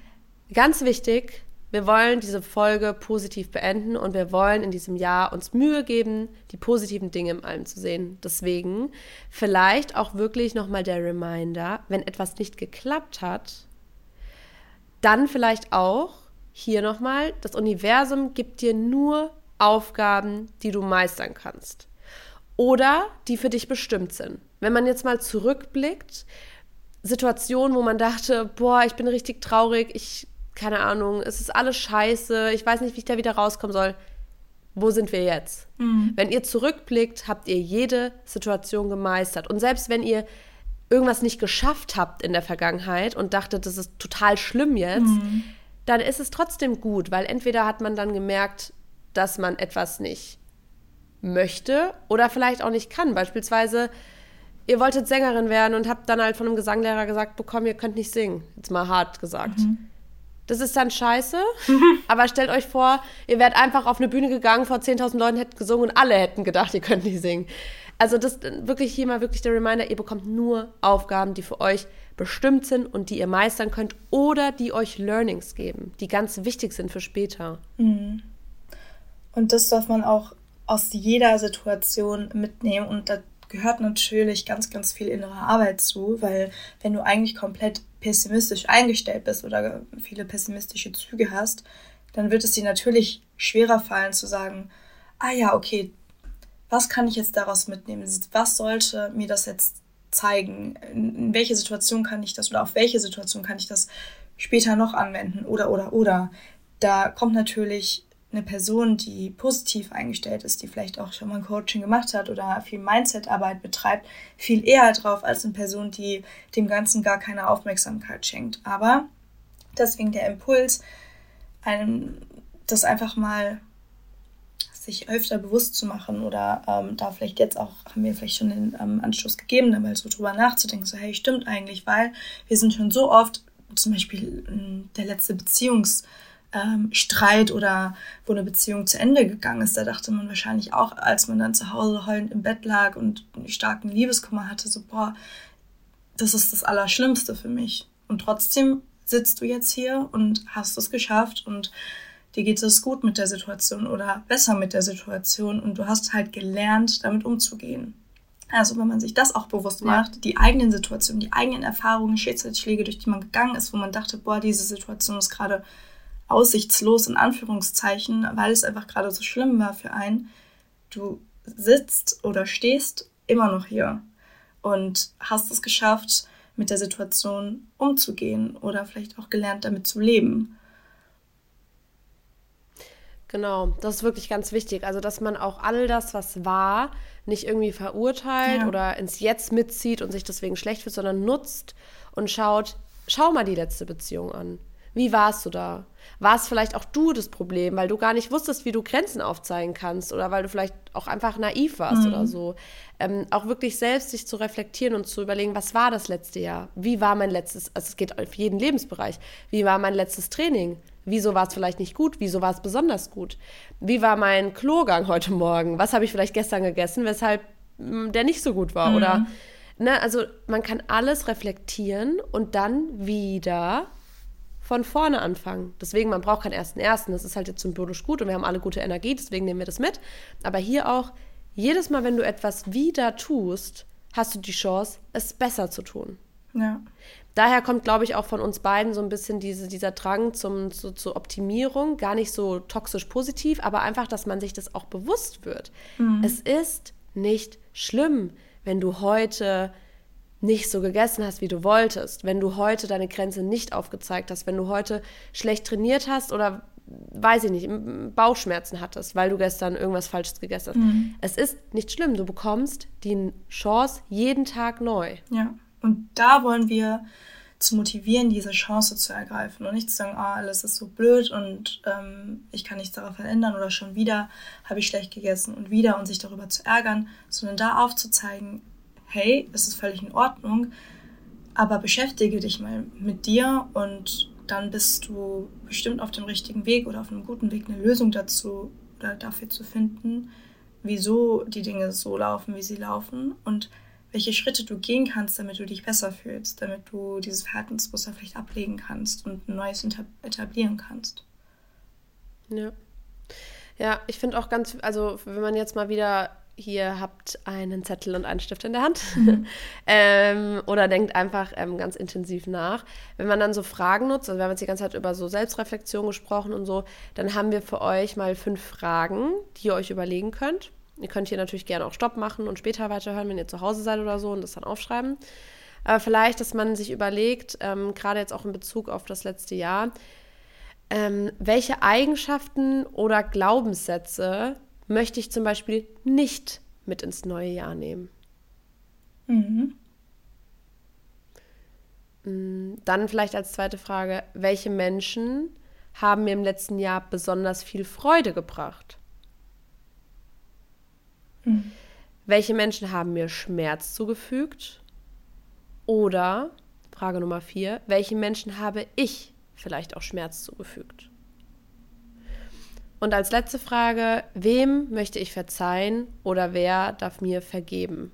Ganz wichtig, wir wollen diese Folge positiv beenden und wir wollen in diesem Jahr uns Mühe geben, die positiven Dinge im allem zu sehen. Deswegen vielleicht auch wirklich nochmal der Reminder, wenn etwas nicht geklappt hat, dann vielleicht auch hier nochmal, das Universum gibt dir nur Aufgaben, die du meistern kannst oder die für dich bestimmt sind. Wenn man jetzt mal zurückblickt, Situationen, wo man dachte, boah, ich bin richtig traurig, ich, keine Ahnung, es ist alles scheiße, ich weiß nicht, wie ich da wieder rauskommen soll. Wo sind wir jetzt? Mhm. Wenn ihr zurückblickt, habt ihr jede Situation gemeistert. Und selbst wenn ihr irgendwas nicht geschafft habt in der Vergangenheit und dachtet, das ist total schlimm jetzt, mhm. dann ist es trotzdem gut, weil entweder hat man dann gemerkt, dass man etwas nicht möchte oder vielleicht auch nicht kann. Beispielsweise, ihr wolltet Sängerin werden und habt dann halt von einem Gesanglehrer gesagt bekommen, ihr könnt nicht singen. Jetzt mal hart gesagt. Mhm. Das ist dann scheiße, aber stellt euch vor, ihr wärt einfach auf eine Bühne gegangen, vor 10.000 Leuten hätten gesungen und alle hätten gedacht, ihr könnt nicht singen. Also das wirklich hier mal wirklich der Reminder, ihr bekommt nur Aufgaben, die für euch bestimmt sind und die ihr meistern könnt oder die euch Learnings geben, die ganz wichtig sind für später. Mhm. Und das darf man auch aus jeder Situation mitnehmen und da gehört natürlich ganz, ganz viel innere Arbeit zu, weil wenn du eigentlich komplett pessimistisch eingestellt bist oder viele pessimistische Züge hast, dann wird es dir natürlich schwerer fallen zu sagen, ah ja, okay, was kann ich jetzt daraus mitnehmen? Was sollte mir das jetzt zeigen? In welche Situation kann ich das oder auf welche Situation kann ich das später noch anwenden? Oder, oder, oder. Da kommt natürlich eine Person, die positiv eingestellt ist, die vielleicht auch schon mal ein Coaching gemacht hat oder viel Mindset-Arbeit betreibt, viel eher drauf als eine Person, die dem Ganzen gar keine Aufmerksamkeit schenkt. Aber deswegen der Impuls, einem das einfach mal sich öfter bewusst zu machen oder ähm, da vielleicht jetzt auch, haben wir vielleicht schon den ähm, Anstoß gegeben, da mal so drüber nachzudenken, so hey, stimmt eigentlich, weil wir sind schon so oft, zum Beispiel ähm, der letzte Beziehungs- ähm, Streit oder wo eine Beziehung zu Ende gegangen ist, da dachte man wahrscheinlich auch, als man dann zu Hause heulend im Bett lag und einen starken Liebeskummer hatte, so, boah, das ist das Allerschlimmste für mich. Und trotzdem sitzt du jetzt hier und hast es geschafft und dir geht es gut mit der Situation oder besser mit der Situation und du hast halt gelernt, damit umzugehen. Also wenn man sich das auch bewusst macht, die eigenen Situationen, die eigenen Erfahrungen, Schicksalsschläge, durch die man gegangen ist, wo man dachte, boah, diese Situation ist gerade aussichtslos in Anführungszeichen, weil es einfach gerade so schlimm war für einen. Du sitzt oder stehst immer noch hier und hast es geschafft, mit der Situation umzugehen oder vielleicht auch gelernt, damit zu leben. Genau, das ist wirklich ganz wichtig. Also, dass man auch all das, was war, nicht irgendwie verurteilt ja. oder ins Jetzt mitzieht und sich deswegen schlecht fühlt, sondern nutzt und schaut, schau mal die letzte Beziehung an. Wie warst du da? war es vielleicht auch du das Problem, weil du gar nicht wusstest, wie du Grenzen aufzeigen kannst oder weil du vielleicht auch einfach naiv warst mhm. oder so. Ähm, auch wirklich selbst sich zu reflektieren und zu überlegen, was war das letzte Jahr? Wie war mein letztes, also es geht auf jeden Lebensbereich, wie war mein letztes Training? Wieso war es vielleicht nicht gut? Wieso war es besonders gut? Wie war mein Klogang heute Morgen? Was habe ich vielleicht gestern gegessen, weshalb hm, der nicht so gut war? Mhm. Oder, ne, also man kann alles reflektieren und dann wieder von vorne anfangen. Deswegen, man braucht keinen ersten ersten. Das ist halt jetzt symbolisch gut und wir haben alle gute Energie, deswegen nehmen wir das mit. Aber hier auch, jedes Mal, wenn du etwas wieder tust, hast du die Chance, es besser zu tun. Ja. Daher kommt, glaube ich, auch von uns beiden so ein bisschen diese, dieser Drang zum, zu, zur Optimierung. Gar nicht so toxisch positiv, aber einfach, dass man sich das auch bewusst wird. Mhm. Es ist nicht schlimm, wenn du heute nicht so gegessen hast, wie du wolltest, wenn du heute deine Grenze nicht aufgezeigt hast, wenn du heute schlecht trainiert hast oder weiß ich nicht, Bauchschmerzen hattest, weil du gestern irgendwas Falsches gegessen hast. Mhm. Es ist nicht schlimm, du bekommst die Chance jeden Tag neu. Ja, und da wollen wir zu motivieren, diese Chance zu ergreifen und nicht zu sagen, ah, alles ist so blöd und ähm, ich kann nichts darauf verändern oder schon wieder habe ich schlecht gegessen und wieder und sich darüber zu ärgern, sondern da aufzuzeigen, hey, es ist völlig in Ordnung, aber beschäftige dich mal mit dir und dann bist du bestimmt auf dem richtigen Weg oder auf einem guten Weg, eine Lösung dazu oder dafür zu finden, wieso die Dinge so laufen, wie sie laufen und welche Schritte du gehen kannst, damit du dich besser fühlst, damit du dieses Verhaltensmuster vielleicht ablegen kannst und ein neues etablieren kannst. Ja. Ja, ich finde auch ganz, also wenn man jetzt mal wieder hier habt einen Zettel und einen Stift in der Hand mhm. ähm, oder denkt einfach ähm, ganz intensiv nach. Wenn man dann so Fragen nutzt, also wir haben jetzt die ganze Zeit über so Selbstreflexion gesprochen und so, dann haben wir für euch mal fünf Fragen, die ihr euch überlegen könnt. Ihr könnt hier natürlich gerne auch Stopp machen und später weiterhören, wenn ihr zu Hause seid oder so und das dann aufschreiben. Aber vielleicht, dass man sich überlegt, ähm, gerade jetzt auch in Bezug auf das letzte Jahr, ähm, welche Eigenschaften oder Glaubenssätze möchte ich zum Beispiel nicht mit ins neue Jahr nehmen? Mhm. Mm, dann vielleicht als zweite Frage, welche Menschen haben mir im letzten Jahr besonders viel Freude gebracht? Mhm. Welche Menschen haben mir Schmerz zugefügt? Oder, Frage Nummer vier, welche Menschen habe ich vielleicht auch Schmerz zugefügt? Und als letzte Frage, wem möchte ich verzeihen oder wer darf mir vergeben?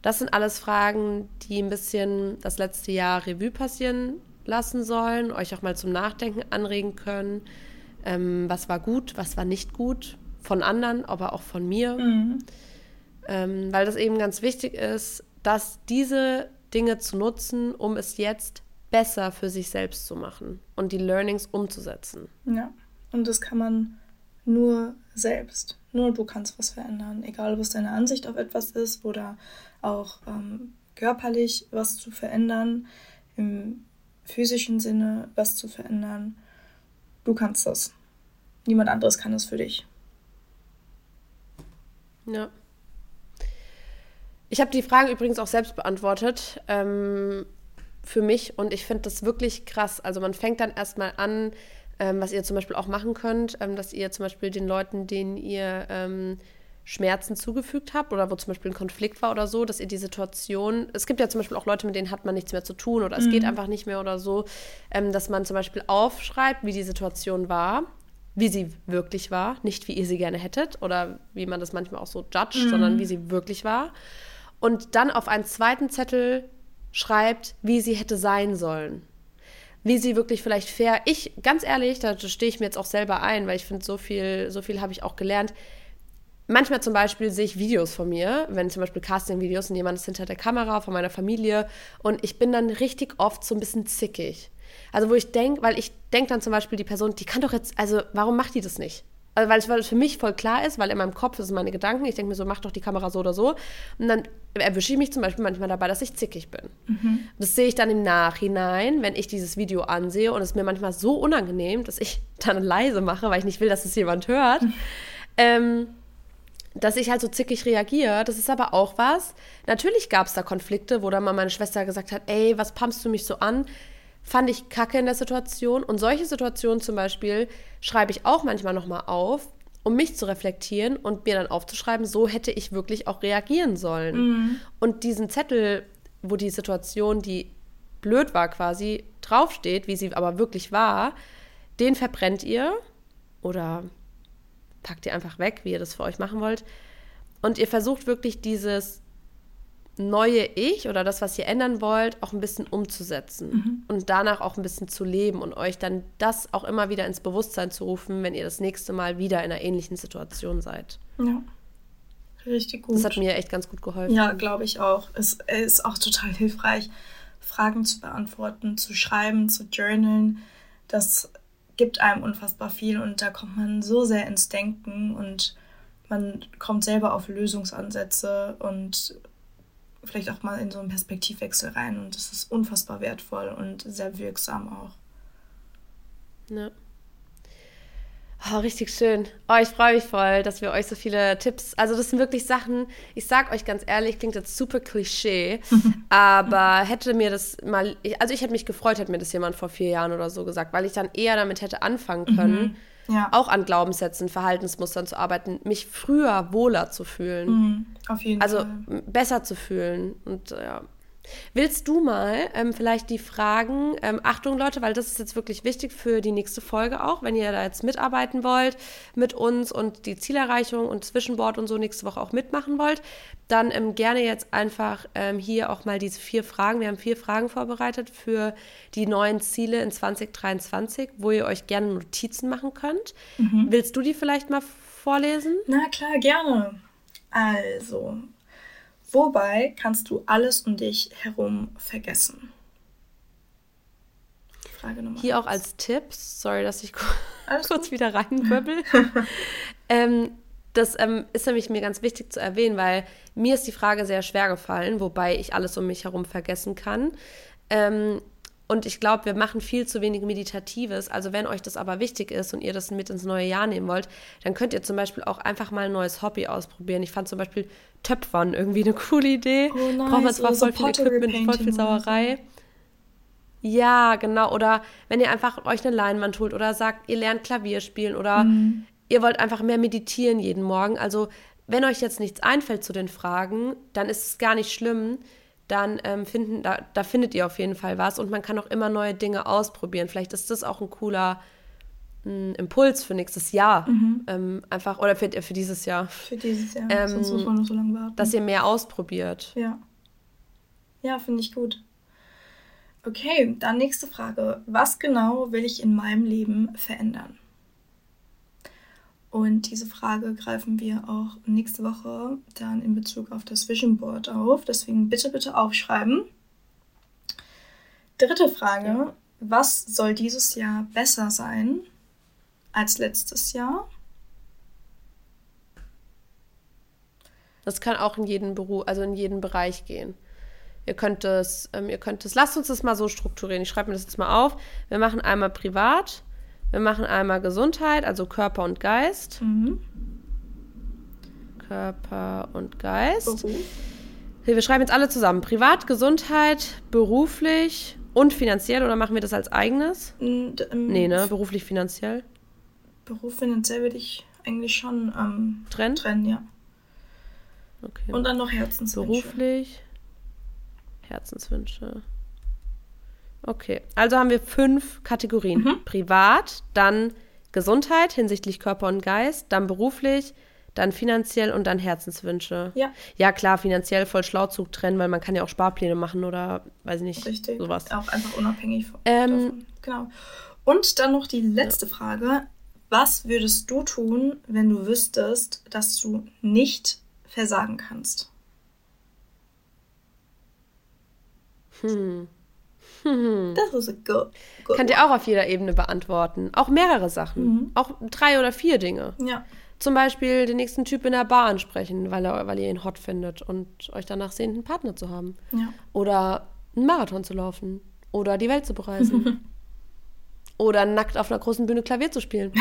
Das sind alles Fragen, die ein bisschen das letzte Jahr Revue passieren lassen sollen, euch auch mal zum Nachdenken anregen können. Ähm, was war gut, was war nicht gut, von anderen, aber auch von mir. Mhm. Ähm, weil das eben ganz wichtig ist, dass diese Dinge zu nutzen, um es jetzt besser für sich selbst zu machen und die Learnings umzusetzen. Ja, und das kann man nur selbst. Nur du kannst was verändern, egal was deine Ansicht auf etwas ist oder auch ähm, körperlich was zu verändern, im physischen Sinne was zu verändern. Du kannst das. Niemand anderes kann das für dich. Ja. Ich habe die Frage übrigens auch selbst beantwortet ähm, für mich und ich finde das wirklich krass. Also man fängt dann erstmal an, ähm, was ihr zum Beispiel auch machen könnt, ähm, dass ihr zum Beispiel den Leuten, denen ihr ähm, Schmerzen zugefügt habt oder wo zum Beispiel ein Konflikt war oder so, dass ihr die Situation, es gibt ja zum Beispiel auch Leute, mit denen hat man nichts mehr zu tun oder es mhm. geht einfach nicht mehr oder so, ähm, dass man zum Beispiel aufschreibt, wie die Situation war wie sie wirklich war, nicht wie ihr sie gerne hättet oder wie man das manchmal auch so judgt, mhm. sondern wie sie wirklich war. Und dann auf einen zweiten Zettel schreibt, wie sie hätte sein sollen. Wie sie wirklich vielleicht fair. Ich, ganz ehrlich, da stehe ich mir jetzt auch selber ein, weil ich finde, so viel, so viel habe ich auch gelernt. Manchmal zum Beispiel sehe ich Videos von mir, wenn zum Beispiel Casting-Videos und jemand ist hinter der Kamera von meiner Familie und ich bin dann richtig oft so ein bisschen zickig. Also wo ich denke, weil ich denke dann zum Beispiel, die Person, die kann doch jetzt, also warum macht die das nicht? Also weil, es, weil für mich voll klar ist, weil in meinem Kopf ist meine Gedanken. Ich denke mir so, mach doch die Kamera so oder so. Und dann erwische ich mich zum Beispiel manchmal dabei, dass ich zickig bin. Mhm. Das sehe ich dann im Nachhinein, wenn ich dieses Video ansehe und es ist mir manchmal so unangenehm, dass ich dann leise mache, weil ich nicht will, dass es jemand hört. Mhm. Ähm, dass ich halt so zickig reagiere. Das ist aber auch was. Natürlich gab es da Konflikte, wo dann mal meine Schwester gesagt hat, ey, was pumpst du mich so an? Fand ich kacke in der Situation. Und solche Situationen zum Beispiel schreibe ich auch manchmal nochmal auf, um mich zu reflektieren und mir dann aufzuschreiben, so hätte ich wirklich auch reagieren sollen. Mhm. Und diesen Zettel, wo die Situation, die blöd war quasi, draufsteht, wie sie aber wirklich war, den verbrennt ihr oder packt ihr einfach weg, wie ihr das für euch machen wollt. Und ihr versucht wirklich dieses neue Ich oder das, was ihr ändern wollt, auch ein bisschen umzusetzen mhm. und danach auch ein bisschen zu leben und euch dann das auch immer wieder ins Bewusstsein zu rufen, wenn ihr das nächste Mal wieder in einer ähnlichen Situation seid. Ja. Richtig gut. Das hat mir echt ganz gut geholfen. Ja, glaube ich auch. Es ist auch total hilfreich, Fragen zu beantworten, zu schreiben, zu journalen. Das gibt einem unfassbar viel und da kommt man so sehr ins Denken und man kommt selber auf Lösungsansätze und vielleicht auch mal in so einen Perspektivwechsel rein und das ist unfassbar wertvoll und sehr wirksam auch. Ja. Oh, richtig schön. Oh, ich freue mich voll, dass wir euch so viele Tipps. Also, das sind wirklich Sachen, ich sag euch ganz ehrlich, klingt jetzt super Klischee, aber hätte mir das mal, also ich hätte mich gefreut, hätte mir das jemand vor vier Jahren oder so gesagt, weil ich dann eher damit hätte anfangen können. Mhm ja. auch an Glaubenssätzen, Verhaltensmustern zu arbeiten, mich früher wohler zu fühlen. Mhm, auf jeden also Fall. besser zu fühlen. Und ja, Willst du mal ähm, vielleicht die Fragen, ähm, Achtung Leute, weil das ist jetzt wirklich wichtig für die nächste Folge auch, wenn ihr da jetzt mitarbeiten wollt mit uns und die Zielerreichung und Zwischenbord und so nächste Woche auch mitmachen wollt, dann ähm, gerne jetzt einfach ähm, hier auch mal diese vier Fragen. Wir haben vier Fragen vorbereitet für die neuen Ziele in 2023, wo ihr euch gerne Notizen machen könnt. Mhm. Willst du die vielleicht mal vorlesen? Na klar, gerne. Also, Wobei kannst du alles um dich herum vergessen? Frage Nummer Hier eins. auch als Tipps, sorry, dass ich kurz gut? wieder reinwirbel. ähm, das ähm, ist nämlich mir ganz wichtig zu erwähnen, weil mir ist die Frage sehr schwer gefallen, wobei ich alles um mich herum vergessen kann. Ähm, und ich glaube, wir machen viel zu wenig Meditatives. Also wenn euch das aber wichtig ist und ihr das mit ins neue Jahr nehmen wollt, dann könnt ihr zum Beispiel auch einfach mal ein neues Hobby ausprobieren. Ich fand zum Beispiel Töpfern irgendwie eine coole Idee. Oh, nice. Braucht man zwar voll viel Equipment, voll viel Sauerei. Ja, genau. Oder wenn ihr einfach euch eine Leinwand holt oder sagt, ihr lernt Klavier spielen oder mhm. ihr wollt einfach mehr meditieren jeden Morgen. Also wenn euch jetzt nichts einfällt zu den Fragen, dann ist es gar nicht schlimm dann ähm, finden, da, da findet ihr auf jeden Fall was und man kann auch immer neue Dinge ausprobieren. Vielleicht ist das auch ein cooler ein hm, Impuls für nächstes Jahr. Mhm. Ähm, einfach, oder für, für dieses Jahr. Für dieses Jahr, ähm, sonst muss man noch so lange warten. Dass ihr mehr ausprobiert. Ja. Ja, finde ich gut. Okay, dann nächste Frage. Was genau will ich in meinem Leben verändern? Und diese Frage greifen wir auch nächste Woche dann in Bezug auf das Vision Board auf. Deswegen bitte, bitte aufschreiben. Dritte Frage. Was soll dieses Jahr besser sein als letztes Jahr? Das kann auch in jeden Beruf, also in jeden Bereich gehen. Ihr könnt es, ähm, ihr könnt es, lasst uns das mal so strukturieren. Ich schreibe mir das jetzt mal auf. Wir machen einmal privat, wir machen einmal Gesundheit, also Körper und Geist. Mhm. Körper und Geist. Okay. Wir schreiben jetzt alle zusammen. Privat, Gesundheit, beruflich und finanziell oder machen wir das als eigenes? ähm, nee, ne? Beruflich, finanziell. Beruf finanziell würde ich eigentlich schon ähm, trennen? trennen, ja. Okay. Und dann noch Herzenswünsche. Beruflich, Herzenswünsche. Okay, also haben wir fünf Kategorien. Mhm. Privat, dann Gesundheit hinsichtlich Körper und Geist, dann beruflich, dann finanziell und dann Herzenswünsche. Ja. Ja, klar, finanziell voll Schlauzug trennen, weil man kann ja auch Sparpläne machen oder weiß ich nicht. Richtig. Sowas. Auch einfach unabhängig von, ähm. Genau. Und dann noch die letzte ja. Frage. Was würdest du tun, wenn du wüsstest, dass du nicht versagen kannst? Hm. Das ist a good, good Könnt ihr auch auf jeder Ebene beantworten. Auch mehrere Sachen. Mhm. Auch drei oder vier Dinge. Ja. Zum Beispiel den nächsten Typ in der Bar ansprechen, weil, er, weil ihr ihn hot findet und euch danach sehnt, einen Partner zu haben. Ja. Oder einen Marathon zu laufen. Oder die Welt zu bereisen. oder nackt auf einer großen Bühne Klavier zu spielen.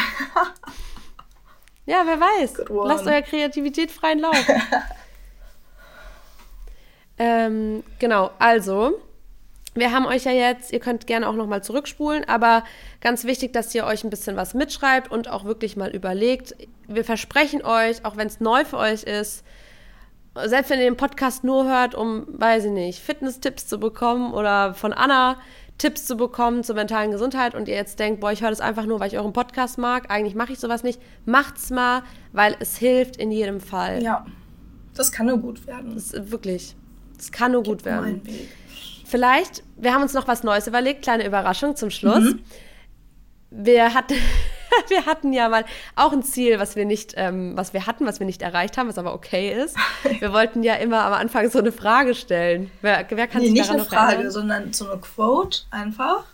ja, wer weiß. Lasst eure Kreativität freien Lauf. ähm, genau, also wir haben euch ja jetzt, ihr könnt gerne auch nochmal zurückspulen, aber ganz wichtig, dass ihr euch ein bisschen was mitschreibt und auch wirklich mal überlegt. Wir versprechen euch, auch wenn es neu für euch ist, selbst wenn ihr den Podcast nur hört, um, weiß ich nicht, Fitness-Tipps zu bekommen oder von Anna Tipps zu bekommen zur mentalen Gesundheit und ihr jetzt denkt, boah, ich höre das einfach nur, weil ich euren Podcast mag, eigentlich mache ich sowas nicht, macht's mal, weil es hilft in jedem Fall. Ja, das kann nur gut werden. Das ist wirklich, das kann nur Gib gut werden. Vielleicht, wir haben uns noch was Neues überlegt, kleine Überraschung zum Schluss. Mhm. Wir hatten, wir hatten ja mal auch ein Ziel, was wir nicht, ähm, was wir hatten, was wir nicht erreicht haben, was aber okay ist. Wir wollten ja immer am Anfang so eine Frage stellen. Wer, wer kann nee, sich nicht daran eine Frage, erinnern? sondern so eine Quote einfach.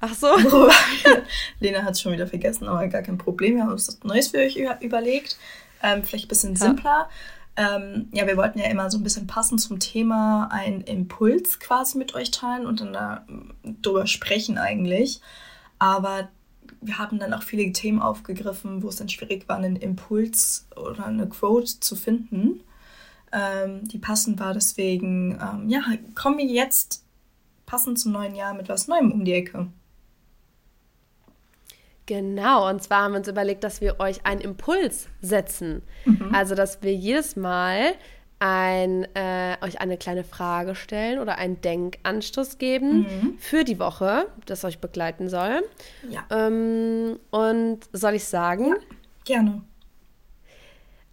Ach so. Lena hat es schon wieder vergessen, aber gar kein Problem. Wir haben uns das Neues für euch überlegt. Ähm, vielleicht ein bisschen simpler. Ja. Ähm, ja, wir wollten ja immer so ein bisschen passend zum Thema einen Impuls quasi mit euch teilen und dann darüber sprechen eigentlich. Aber wir haben dann auch viele Themen aufgegriffen, wo es dann schwierig war, einen Impuls oder eine Quote zu finden, ähm, die passend war. Deswegen, ähm, ja, kommen wir jetzt passend zum neuen Jahr mit was Neuem um die Ecke. Genau, und zwar haben wir uns überlegt, dass wir euch einen Impuls setzen. Mhm. Also, dass wir jedes Mal ein, äh, euch eine kleine Frage stellen oder einen Denkanstoß geben Mhm. für die Woche, das euch begleiten soll. Ja, Ähm, und soll ich sagen? gerne.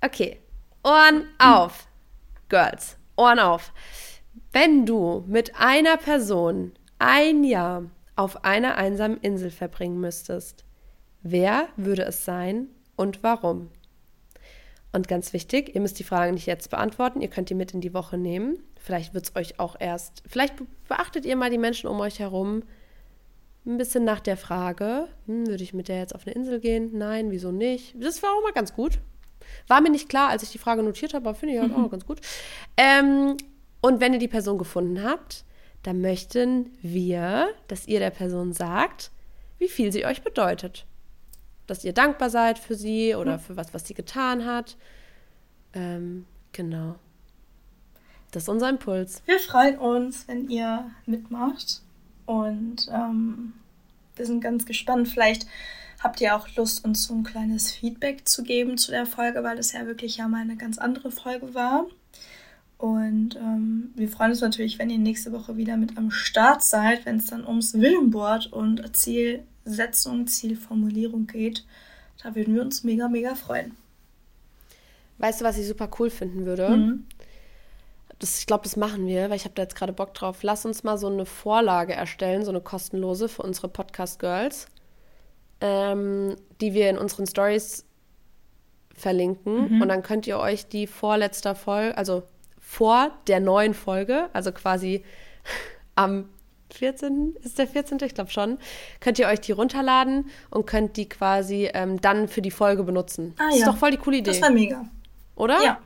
Okay, Ohren auf, Girls, Ohren auf. Wenn du mit einer Person ein Jahr auf einer einsamen Insel verbringen müsstest, wer würde es sein und warum? Und ganz wichtig, ihr müsst die Fragen nicht jetzt beantworten, ihr könnt die mit in die Woche nehmen. Vielleicht wird es euch auch erst, vielleicht be- beachtet ihr mal die Menschen um euch herum ein bisschen nach der Frage, hm, würde ich mit der jetzt auf eine Insel gehen? Nein, wieso nicht? Das war auch mal ganz gut. War mir nicht klar, als ich die Frage notiert habe, aber finde ich halt auch ganz gut. Ähm, und wenn ihr die Person gefunden habt, dann möchten wir, dass ihr der Person sagt, wie viel sie euch bedeutet. Dass ihr dankbar seid für sie oder für was, was sie getan hat. Ähm, genau. Das ist unser Impuls. Wir freuen uns, wenn ihr mitmacht. Und ähm, wir sind ganz gespannt. Vielleicht habt ihr auch Lust, uns so ein kleines Feedback zu geben zu der Folge, weil das ja wirklich ja mal eine ganz andere Folge war. Und ähm, wir freuen uns natürlich, wenn ihr nächste Woche wieder mit am Start seid, wenn es dann ums Willenboard und Zielsetzung, Zielformulierung geht. Da würden wir uns mega, mega freuen. Weißt du, was ich super cool finden würde? Mhm. Das, ich glaube, das machen wir, weil ich habe da jetzt gerade Bock drauf. Lass uns mal so eine Vorlage erstellen, so eine kostenlose für unsere Podcast-Girls, ähm, die wir in unseren Stories verlinken. Und dann könnt ihr euch die vorletzter Folge, also vor der neuen Folge, also quasi am 14. ist der 14. Ich glaube schon, könnt ihr euch die runterladen und könnt die quasi ähm, dann für die Folge benutzen. Ah, das ist ja. doch voll die coole Idee, Das war mega. oder? Ja,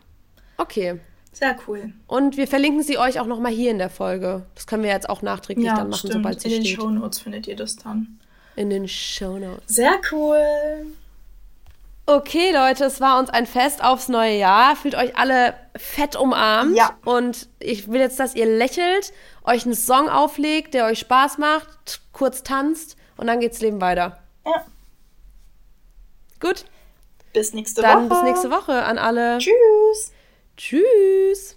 Okay. sehr cool. Und wir verlinken sie euch auch nochmal hier in der Folge. Das können wir jetzt auch nachträglich Ja, dann machen, stimmt. sobald sie In den steht. Shownotes findet ihr das dann. In den Shownotes. Sehr cool. Okay, Leute, es war uns ein Fest aufs neue Jahr. Fühlt euch alle fett umarmt. Ja. Und ich will jetzt, dass ihr lächelt, euch einen Song auflegt, der euch Spaß macht, kurz tanzt und dann geht's Leben weiter. Ja. Gut, Bis nächste dann Woche. bis nächste Woche an alle. Tschüss. Tschüss.